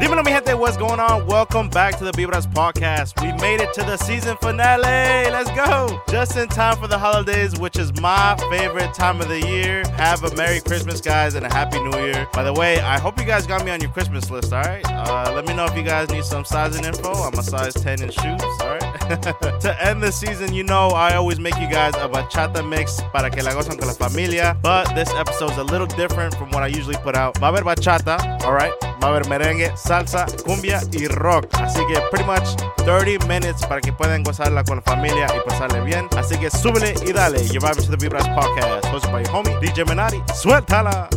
Dímelo, mi gente, what's going on? Welcome back to the Vibras podcast. We made it to the season finale. Let's go. Just in time for the holidays, which is my favorite time of the year. Have a Merry Christmas, guys, and a Happy New Year. By the way, I hope you guys got me on your Christmas list, all right? Uh, let me know if you guys need some sizing info. I'm a size 10 in shoes, all right? to end the season, you know I always make you guys a bachata mix para que la gozan con la familia. But this episode's a little different from what I usually put out. Va a bachata, all right? Va a haber merengue, salsa, cumbia y rock. Así que pretty much 30 minutes para que puedan gozarla con la familia y pasarle bien. Así que súbele y dale. You're vibing to the Vibras podcast, hosted by homie DJ Menari. Suéltala.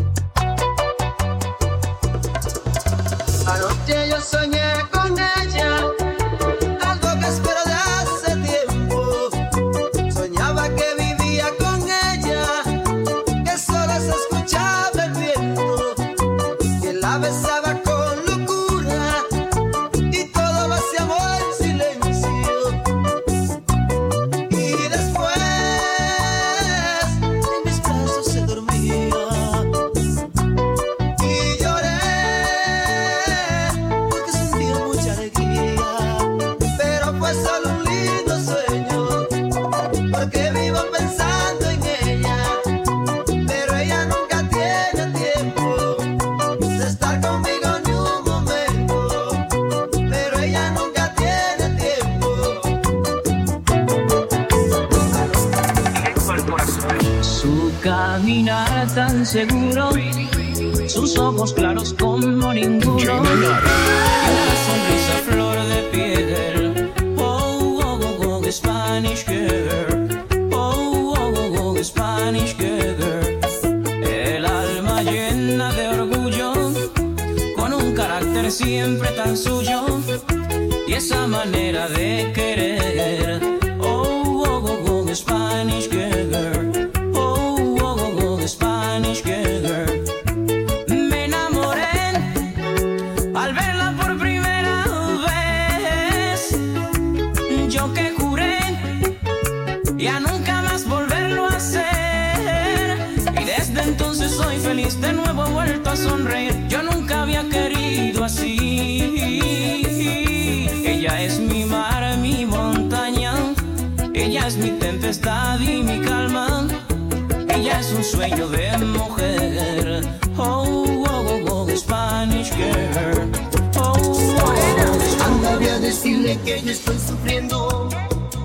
Seguro, tempestad y mi calma. Ella es un sueño de mujer. Oh, oh, oh, oh, Spanish girl. Oh, oh, oh, Anda, voy a decirle que yo estoy sufriendo.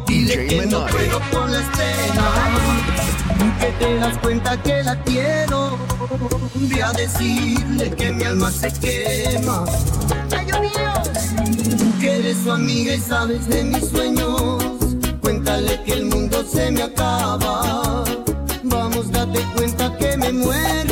Dile que no puedo con la escena. Que te das cuenta que la quiero. Voy a decirle que mi alma se quema. Que eres su amiga y sabes de mis sueños. Cuéntale que el mundo se me acaba. Vamos, date cuenta que me muero.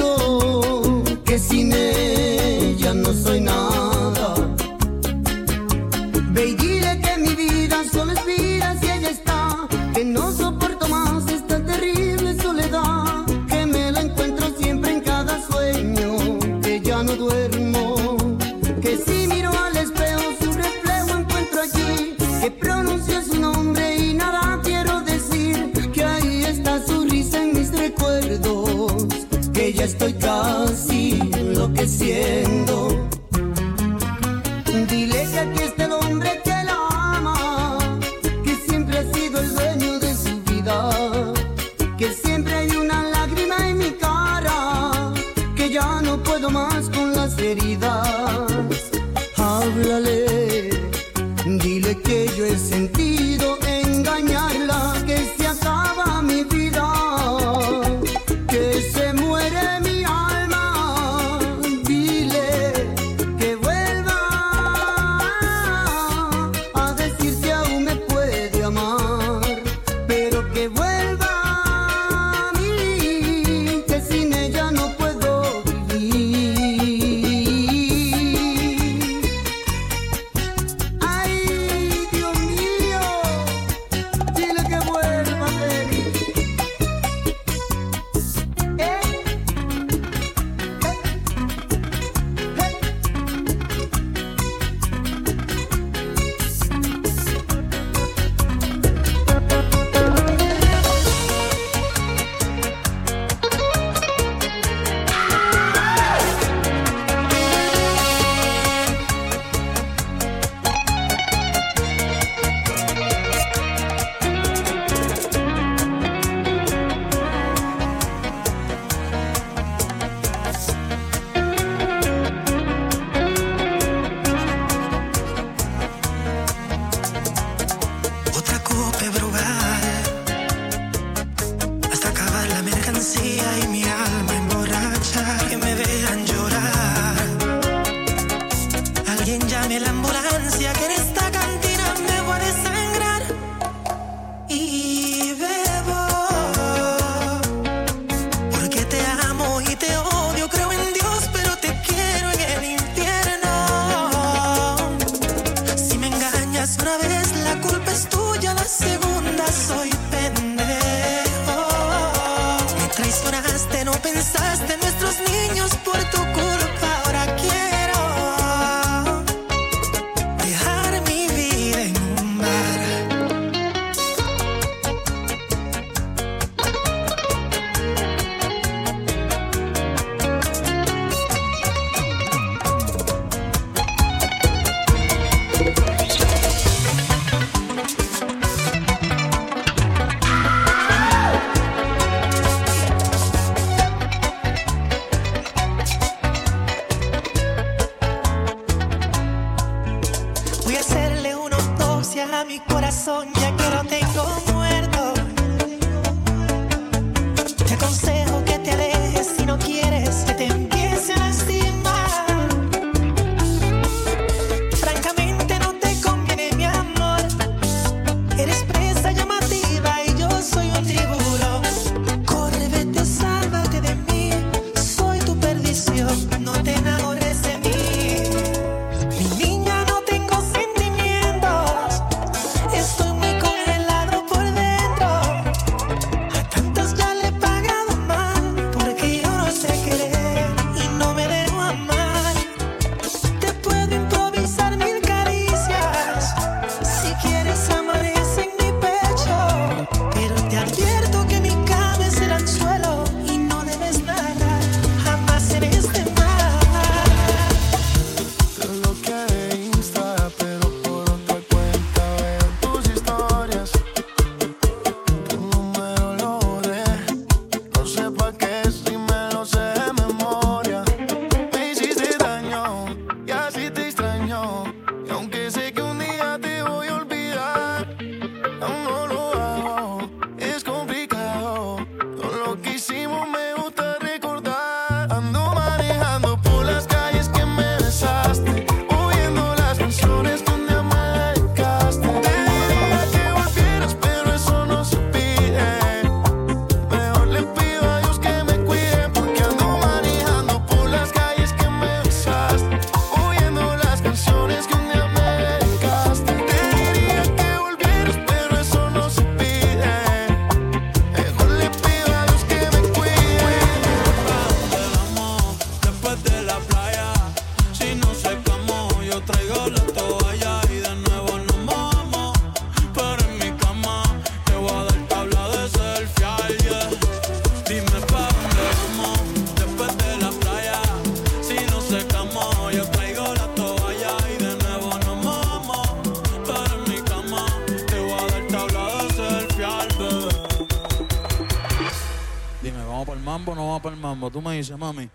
Gracias, mami.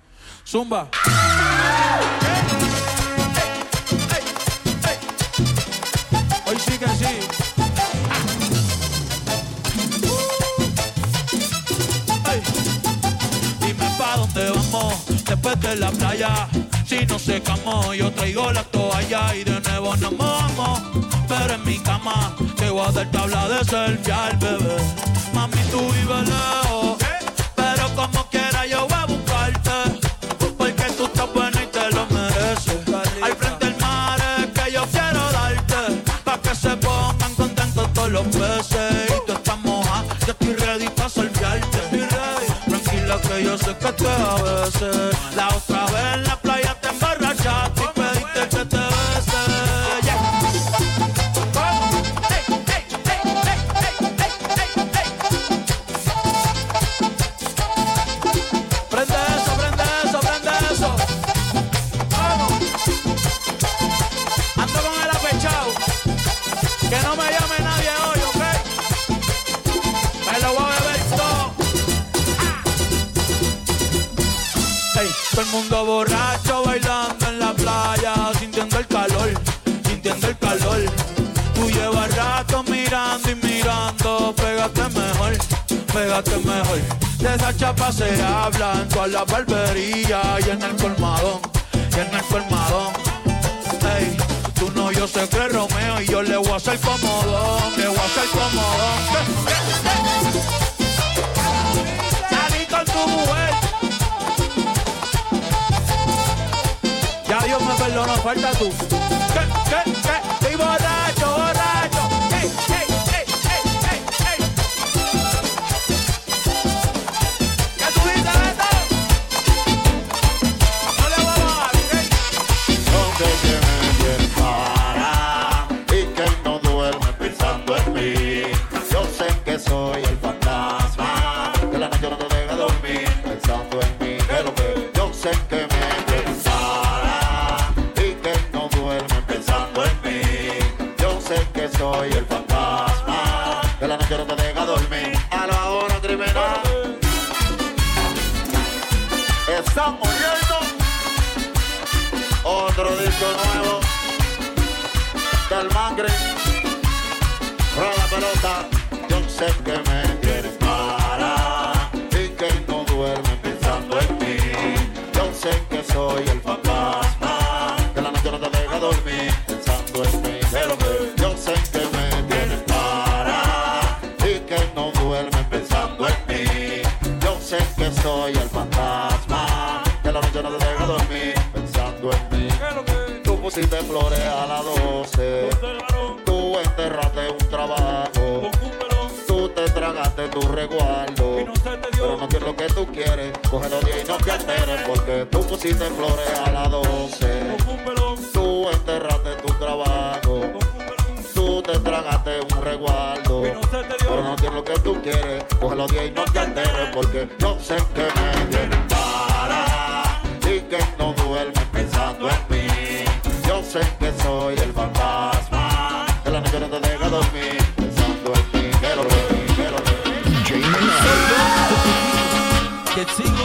Zumba. Hoy sí que sí. Dime pa dónde vamos después de la playa. Si no se camó, yo traigo la toalla y de nuevo nos vamos. Pero en mi cama te voy a dar tabla de selfie al bebé. Mami, tú vives lejos que yo sé que tú a veces la pégate mejor, pégate mejor. De esa chapa se habla en toda la barbería y en el colmadón, y en el colmadón. Ey, tú no, yo sé que Romeo y yo le voy a hacer comodón, le voy a hacer comodón. Salí con tu mujer. Ya Dios me perdonó, falta tú. ¿Qué, qué, qué? Estoy. Estamos yendo. Otro disco nuevo del Mangre. Rola pelota, yo sé que me tienes para y que no duerme pensando en mí. Yo sé que soy el fantasma Tú pusiste flores a las 12. Tú enterraste un trabajo. Tú te tragaste tu resguardo. Pero no quiero lo que tú quieres. Cógelo bien y no te alteres. Porque tú pusiste flores a las 12. Tú enterraste tu trabajo. Tú te tragaste un resguardo. Pero no quiero lo que tú quieres. Cógelo bien y no te alteres. Porque yo sé que me sigo.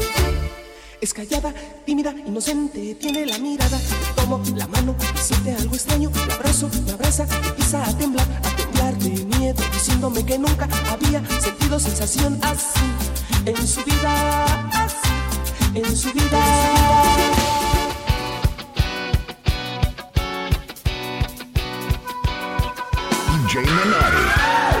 Es callada, tímida, inocente, tiene la mirada. Tomo la mano, siente algo extraño. La abrazo, me abraza, empieza a temblar, a temblar de miedo, diciéndome que nunca había sentido sensación así en su vida, así en su vida. DJ.